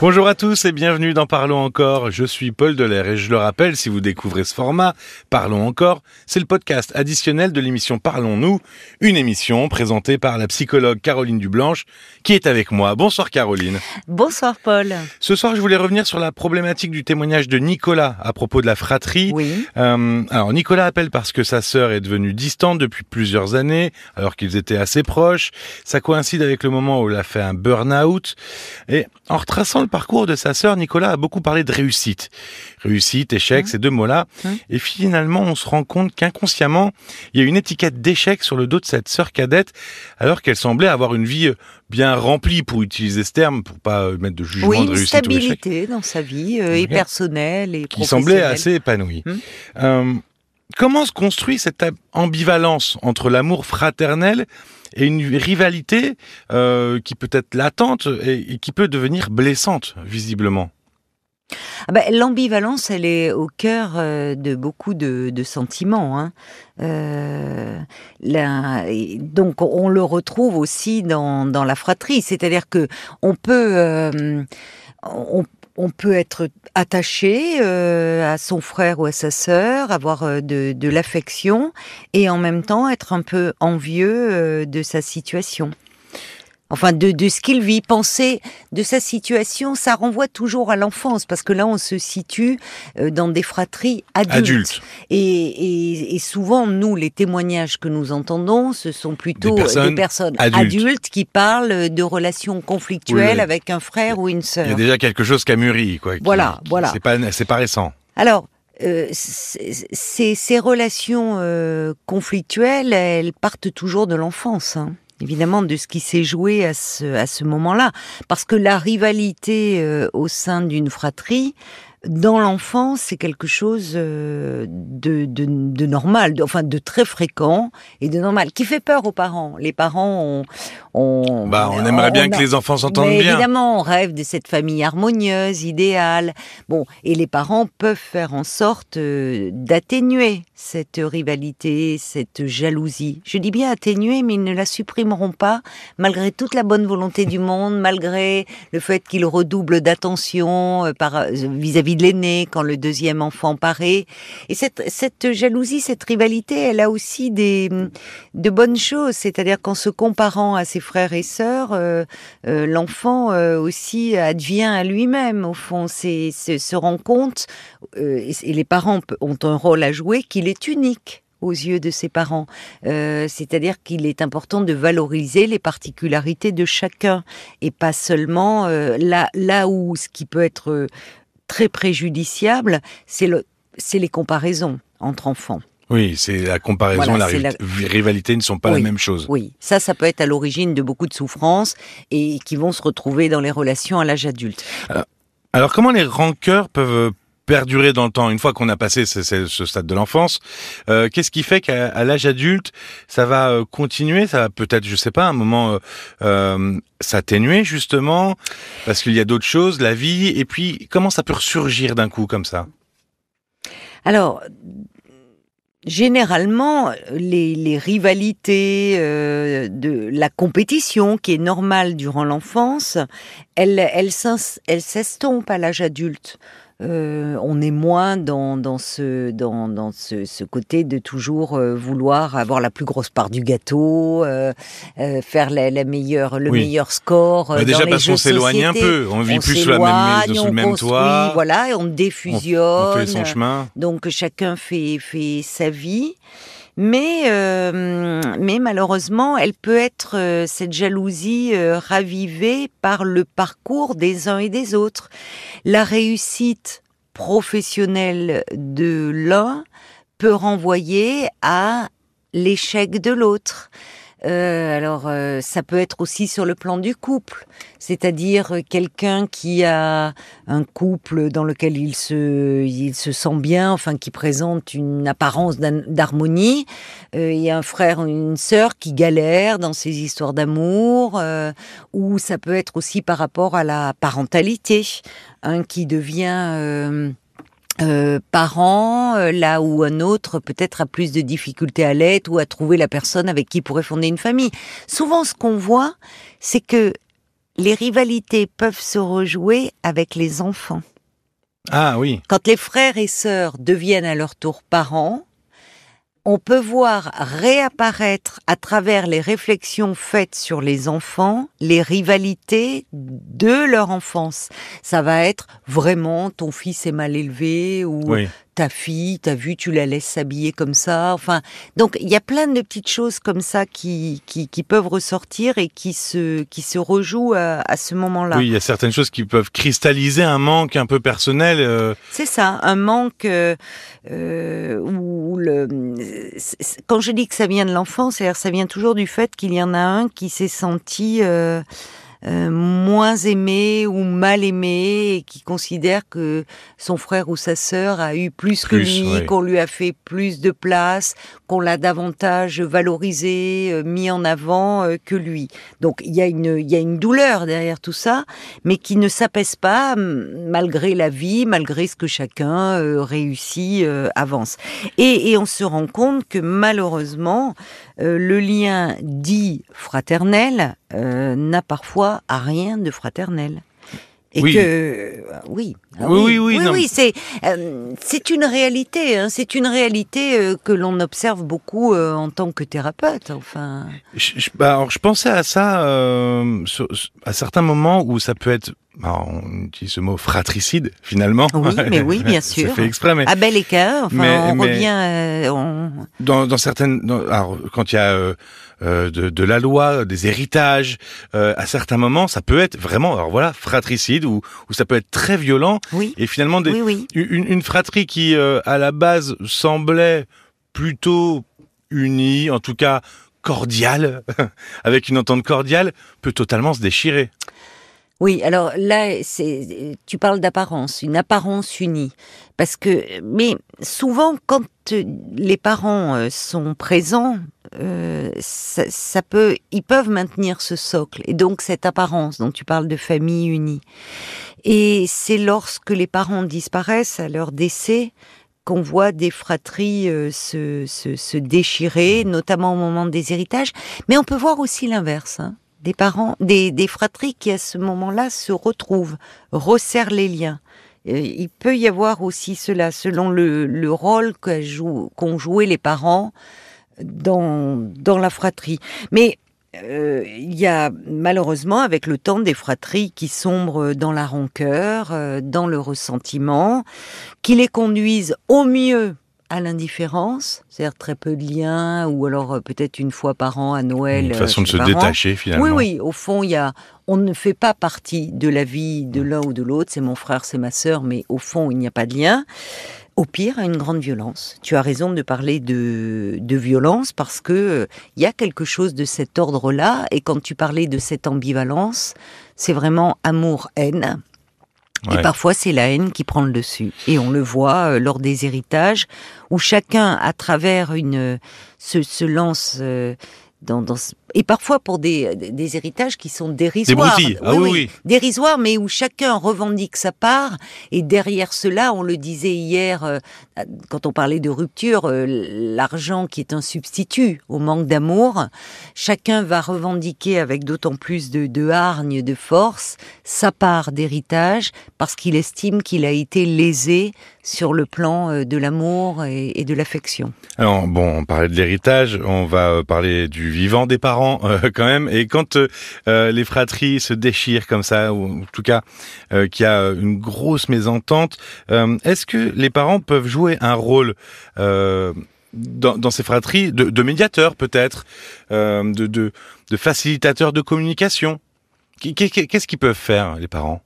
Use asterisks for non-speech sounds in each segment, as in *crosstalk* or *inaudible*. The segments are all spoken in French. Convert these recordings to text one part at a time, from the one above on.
Bonjour à tous et bienvenue dans Parlons encore. Je suis Paul Delair et je le rappelle, si vous découvrez ce format, Parlons encore, c'est le podcast additionnel de l'émission Parlons-nous, une émission présentée par la psychologue Caroline Dublanche qui est avec moi. Bonsoir Caroline. Bonsoir Paul. Ce soir, je voulais revenir sur la problématique du témoignage de Nicolas à propos de la fratrie. Oui. Euh, alors Nicolas appelle parce que sa sœur est devenue distante depuis plusieurs années, alors qu'ils étaient assez proches. Ça coïncide avec le moment où il a fait un burn-out. Et en retraçant le parcours de sa sœur, Nicolas a beaucoup parlé de réussite. Réussite, échec, Mmh. ces deux mots-là. Mmh. Et finalement, on se rend compte qu'inconsciemment, il y a une étiquette d'échec sur le dos de cette sœur cadette, alors qu'elle semblait avoir une vie euh, bien remplie, pour utiliser ce terme, pour pas euh, mettre de jugement Oui, de une réussite ou échec, stabilité dans sa vie, euh, et personnelle et qui semblait assez épanouie. Euh, comment se construit cette ambivalence entre l'amour fraternel et une rivalité euh, qui peut être latente et, qui peut devenir blessante, visiblement? Ah ben, L'ambivalence, elle est au cœur euh, de beaucoup de, sentiments. Hein. Euh, donc, on le retrouve aussi dans, la fratrie. C'est-à-dire que on peut, on peut être attaché euh, à son frère ou à sa sœur, avoir euh, de, de l'affection, et en même temps être un peu envieux euh, de sa situation. Enfin, de, de ce qu'il vit, penser de sa situation, ça renvoie toujours à l'enfance, parce que là, on se situe euh, dans des fratries adultes. Adulte. Et, et, et souvent, nous, les témoignages que nous entendons, ce sont plutôt Des euh, personnes des personnes adultes. adultes. qui parlent de relations conflictuelles Oui, oui. avec un frère ou une Il y sœur. a déjà quelque chose qui a mûri, quoi. Voilà, qui- voilà. C'est pas, pas récent. Alors, euh, ces, ces relations euh, conflictuelles, elles partent toujours de l'enfance, hein. Évidemment, de ce qui s'est joué à ce, à ce moment-là. Parce que la rivalité euh, au sein d'une fratrie, dans l'enfance, c'est quelque chose euh, de, de, de normal, de- enfin de très fréquent et de normal, qui fait peur aux parents. Les parents ont... ont Bah, on aimerait bien a- que les enfants s'entendent bien. Évidemment, on rêve de cette famille harmonieuse, idéale. Bon, et les parents peuvent faire en sorte euh, d'atténuer cette rivalité, cette jalousie. Je dis bien atténuer, mais ils ne la supprimeront pas, malgré toute la bonne volonté du monde, malgré le fait qu'ils redoublent d'attention euh, par euh, de l'aîné quand le deuxième enfant paraît. Et cette, cette jalousie, cette rivalité, elle a aussi des de bonnes choses, c'est-à-dire qu'en se comparant à ses frères et sœurs, euh, euh, l'enfant euh, aussi advient à lui-même, au fond, c'est se rend compte, et, les parents ont un rôle à jouer, qu'il est unique aux yeux de ses parents. C'est-à-dire qu'il est important de valoriser les particularités de chacun, et pas seulement là, là où ce qui peut être très préjudiciable, c'est le, c'est les comparaisons entre enfants. Oui, c'est la comparaison, Voilà, la riv- rivalité ne sont pas la même chose. Oui, ça, ça peut être à l'origine de beaucoup de souffrances et qui vont se retrouver dans les relations à l'âge adulte. Alors comment les rancœurs peuvent perdurer dans le temps une fois qu'on a passé ce, stade de l'enfance euh, Qu'est-ce qui fait qu'à l'âge adulte, ça va euh, continuer? Ça va peut-être, je sais pas, un moment euh, s'atténuer justement parce qu'il y a d'autres choses, la vie. Et puis comment ça peut ressurgir d'un coup comme ça? Alors, généralement, les, rivalités de la compétition, qui est normale durant l'enfance, elle, elle, elle s'estompe à l'âge adulte. Euh, on est moins dans, dans, ce, dans, dans ce, ce côté de toujours euh, vouloir avoir la plus grosse part du gâteau, euh, euh, faire la, la meilleure, le Oui. meilleur score. euh, Bah, Déjà dans les parce qu'on s'éloigne un peu, on vit On plus sous la même sous le même toit, Voilà, et on on, défusionne. on fait son chemin. Donc chacun fait, fait sa vie. Mais, euh, mais malheureusement, elle peut être, euh, cette jalousie, euh, ravivée par le parcours des uns et des autres. La réussite professionnelle de l'un peut renvoyer à l'échec de l'autre. Euh, alors, euh, ça peut être aussi sur le plan du couple, c'est-à-dire euh, quelqu'un qui a un couple dans lequel il se, il se sent bien, enfin qui présente une apparence d'harmonie. Euh, il y a un frère ou une sœur qui galère dans ces histoires d'amour, euh, ou ça peut être aussi par rapport à la parentalité, un qui devient euh, parent, euh, là où un autre peut-être a plus de difficultés à l'être ou à trouver la personne avec qui pourrait fonder une famille. Souvent, ce qu'on voit, c'est que les rivalités peuvent se rejouer avec les enfants. Ah oui. Quand les frères et sœurs deviennent à leur tour parents, on peut voir réapparaître à travers les réflexions faites sur les enfants les rivalités de leur enfance. Ça va être vraiment ton fils est mal élevé ou. Ta fille, t'as vu, tu la laisses s'habiller comme ça. Enfin, donc il y a plein de petites choses comme ça qui, qui, qui peuvent ressortir et qui se, qui se rejouent à, à ce moment-là. Oui, il y a certaines choses qui peuvent cristalliser un manque un peu personnel. euh, C'est ça, un manque euh, euh, où le quand je dis que ça vient de l'enfance, c'est-à-dire ça vient toujours du fait qu'il y en a un qui s'est senti euh, moins aimé ou mal aimé et qui considère que son frère ou sa sœur a eu plus, que lui, qu'on lui a fait plus de place, qu'on l'a davantage valorisé, euh, mis en avant euh, que lui. Donc il y a une il y a une douleur derrière tout ça, mais qui ne s'apaise pas malgré la vie, malgré ce que chacun réussit avance. Et, et on se rend compte que malheureusement le lien dit fraternel euh, n'a parfois à rien de fraternel. Et Oui. que euh, oui, Ah Oui, oui, oui, mais- c'est euh, c'est une réalité, hein, c'est une réalité euh, que l'on observe beaucoup euh, en tant que thérapeute. Enfin, Je, je- bah, alors, je pensais à ça à certains moments où ça peut être, alors, on utilise ce mot fratricide finalement. Oui, *laughs* mais oui, bien sûr. C'est fait exprès, mais à bel écart, enfin, Mais- on mais- revient, euh, on- dans, dans certaines, dans- alors, quand il y a euh, euh, de, de la loi, des héritages, euh, à certains moments, ça peut être vraiment, alors voilà, fratricide ou, ou ça peut être très violent oui, et finalement des, oui, oui. une, une fratrie qui euh, à la base semblait plutôt unie, en tout cas cordiale, *laughs* avec une entente cordiale, peut totalement se déchirer. Oui, alors là, c'est, tu parles d'apparence, une apparence unie, parce que, mais souvent quand euh, les parents euh, sont présents, euh, ça, ça peut, ils peuvent maintenir ce socle et donc cette apparence dont tu parles de famille unie. Et c'est lorsque les parents disparaissent à leur décès qu'on voit des fratries euh, se, se, se déchirer, notamment au moment des héritages. Mais on peut voir aussi l'inverse. Hein des parents, des, des fratries qui à ce moment-là se retrouvent, resserrent les liens. Euh, Il peut y avoir aussi cela, selon le, le rôle qu'ont jou, qu'ont joué les parents dans, dans la fratrie. Mais euh, il y a malheureusement avec le temps des fratries qui sombrent dans la rancœur, euh, dans le ressentiment, qui les conduisent au mieux à l'indifférence, c'est-à-dire très peu de liens, ou alors euh, peut-être une fois par an à Noël. Une euh, façon de se parents. détacher finalement. Oui, oui. Au fond, il y a, on ne fait pas partie de la vie de l'un ou de l'autre. C'est mon frère, c'est ma sœur, mais au fond, il n'y a pas de lien. Au pire, une grande violence. Tu as raison de parler de, de violence parce que euh, il y a quelque chose de cet ordre-là. Et quand tu parlais de cette ambivalence, c'est vraiment amour-haine. Ouais. Et parfois, c'est la haine qui prend le dessus. Et on le voit euh, lors des héritages, où chacun, à travers une, se, se lance euh, dans, dans, et parfois pour des, des héritages qui sont dérisoires. Des. Ah oui, oui. Dérisoires, mais où chacun revendique sa part. Et derrière cela, on le disait hier, euh, quand on parlait de rupture, euh, l'argent qui est un substitut au manque d'amour, chacun va revendiquer avec d'autant plus de, de hargne, de force, sa part d'héritage, parce qu'il estime qu'il a été lésé sur le plan euh, de l'amour et, et de l'affection. Alors bon, on parlait de l'héritage, on va parler du vivant des parents euh, *laughs* quand même. Et quand euh, euh, les fratries se déchirent comme ça, ou en tout cas qu'il y a une grosse mésentente, est-ce que les parents peuvent jouer un rôle dans, ces fratries de, de médiateur peut-être, de, de, de facilitateur de communication? Qu'est- qu'est- Qu'est-ce qu'ils peuvent faire les parents?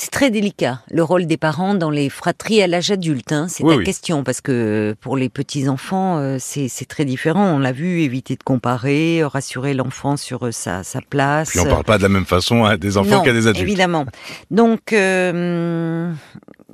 C'est très délicat, le rôle des parents dans les fratries à l'âge adulte. Hein, c'est Oui, ta oui. question, parce que pour les petits-enfants, euh, c'est très différent. On l'a vu, éviter de comparer, euh, rassurer l'enfant sur euh, sa, sa place. Puis on parle pas de la même façon à des enfants qu'à des adultes. Évidemment. Donc, euh,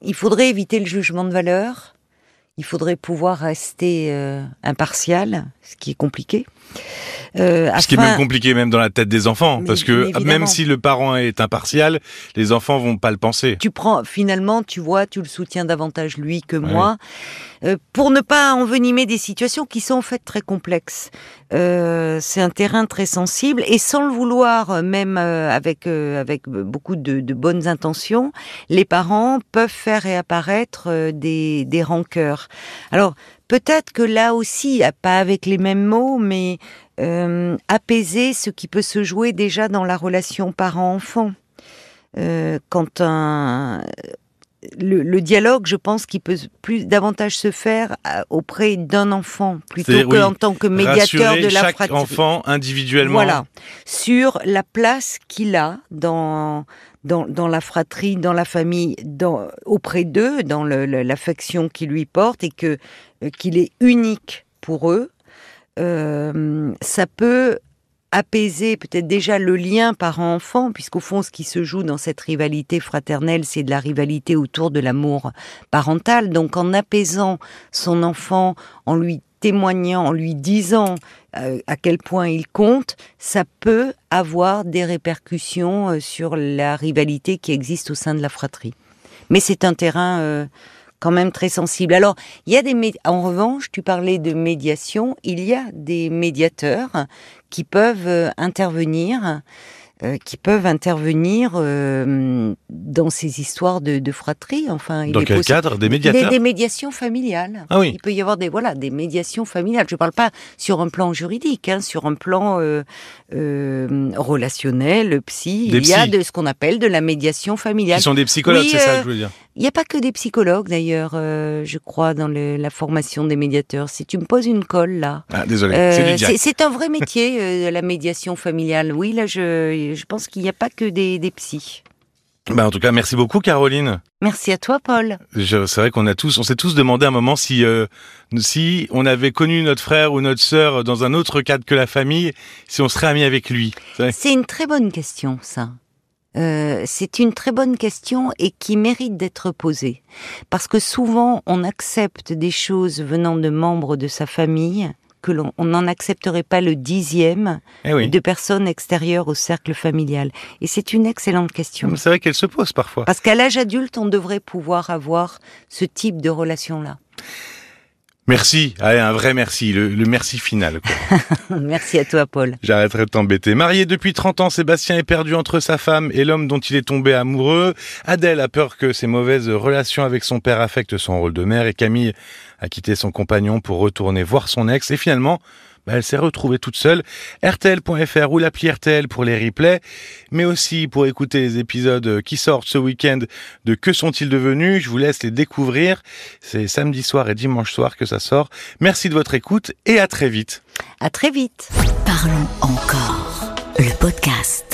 il faudrait éviter le jugement de valeur. Il faudrait pouvoir rester euh, impartial ce qui est compliqué. Euh, ce qui est même compliqué même dans la tête des enfants, parce que même si le parent est impartial, les enfants vont pas le penser. Tu prends finalement, tu vois, tu le soutiens davantage lui que moi, euh, pour ne pas envenimer des situations qui sont en fait très complexes. Euh, c'est un terrain très sensible et sans le vouloir, même avec avec beaucoup de, de, bonnes intentions, les parents peuvent faire réapparaître des des rancœurs. Alors peut-être que là aussi, pas avec les mêmes mots, mais euh, apaiser ce qui peut se jouer déjà dans la relation parent-enfant. Euh, quand un le, le, dialogue, je pense qu'il peut plus davantage se faire euh, auprès d'un enfant plutôt qu'en en tant que médiateur de la chaque enfant individuellement. Voilà, sur la place qu'il a dans dans, la fratrie, dans la famille, auprès d'eux, dans l'affection qu'il lui porte et que euh, qu'il est unique pour eux euh, ça peut apaiser peut-être déjà le lien parent-enfant, puisqu'au fond, ce qui se joue dans cette rivalité fraternelle, c'est de la rivalité autour de l'amour parental. Donc, en apaisant son enfant, en lui témoignant, en lui disant euh, à quel point il compte, ça peut avoir des répercussions euh, sur la rivalité qui existe au sein de la fratrie. Mais c'est un terrain euh, quand même très sensible. Alors, il y a des en revanche, tu parlais de médiation, il y a des médiateurs qui peuvent intervenir euh, qui peuvent intervenir euh, dans ces histoires de, de fratrie. Enfin, dans quel cadre? Des médiateurs? des, des, médiations familiales. Ah oui. Il peut y avoir des voilà des médiations familiales. Je ne parle pas sur un plan juridique, hein, sur un plan euh, euh, relationnel, psy. Des il y a de ce qu'on appelle de la médiation familiale. Qui sont des psychologues, oui, c'est ça que je veux dire. Il n'y a pas que des psychologues d'ailleurs, euh, je crois, dans le, la formation des médiateurs. Si tu me poses une colle là. Ah, désolé, euh, c'est un vrai métier, euh, la médiation familiale. Oui, là, je, je pense qu'il n'y a pas que des, des psys. Bah en tout cas, merci beaucoup, Caroline. Merci à toi, Paul. C'est vrai qu'on a tous, on s'est tous demandé un moment si, euh, si on avait connu notre frère ou notre sœur dans un autre cadre que la famille, si on serait amis avec lui. C'est une très bonne question, ça. Euh, c'est une très bonne question et qui mérite d'être posée. Parce que souvent, on accepte des choses venant de membres de sa famille que l'on n'en accepterait pas le dixième eh oui. de personnes extérieures au cercle familial. Et c'est une excellente question. C'est vrai qu'elle se pose parfois. Parce qu'à l'âge adulte, on devrait pouvoir avoir ce type de relation-là. Merci, Allez, un vrai merci, le, le merci final. *laughs* merci à toi, Paul. J'arrêterai de t'embêter. Marié depuis 30 ans, Sébastien est perdu entre sa femme et l'homme dont il est tombé amoureux. Adèle a peur que ses mauvaises relations avec son père affectent son rôle de mère et Camille a quitté son compagnon pour retourner voir son ex et finalement, bah, elle s'est retrouvée toute seule. RTL.fr ou l'appli RTL pour les replays, mais aussi pour écouter les épisodes qui sortent ce week-end de Que sont-ils devenus? Je vous laisse les découvrir. C'est samedi soir et dimanche soir que ça sort. Merci de votre écoute et à très vite. À très vite. Parlons encore. Le podcast.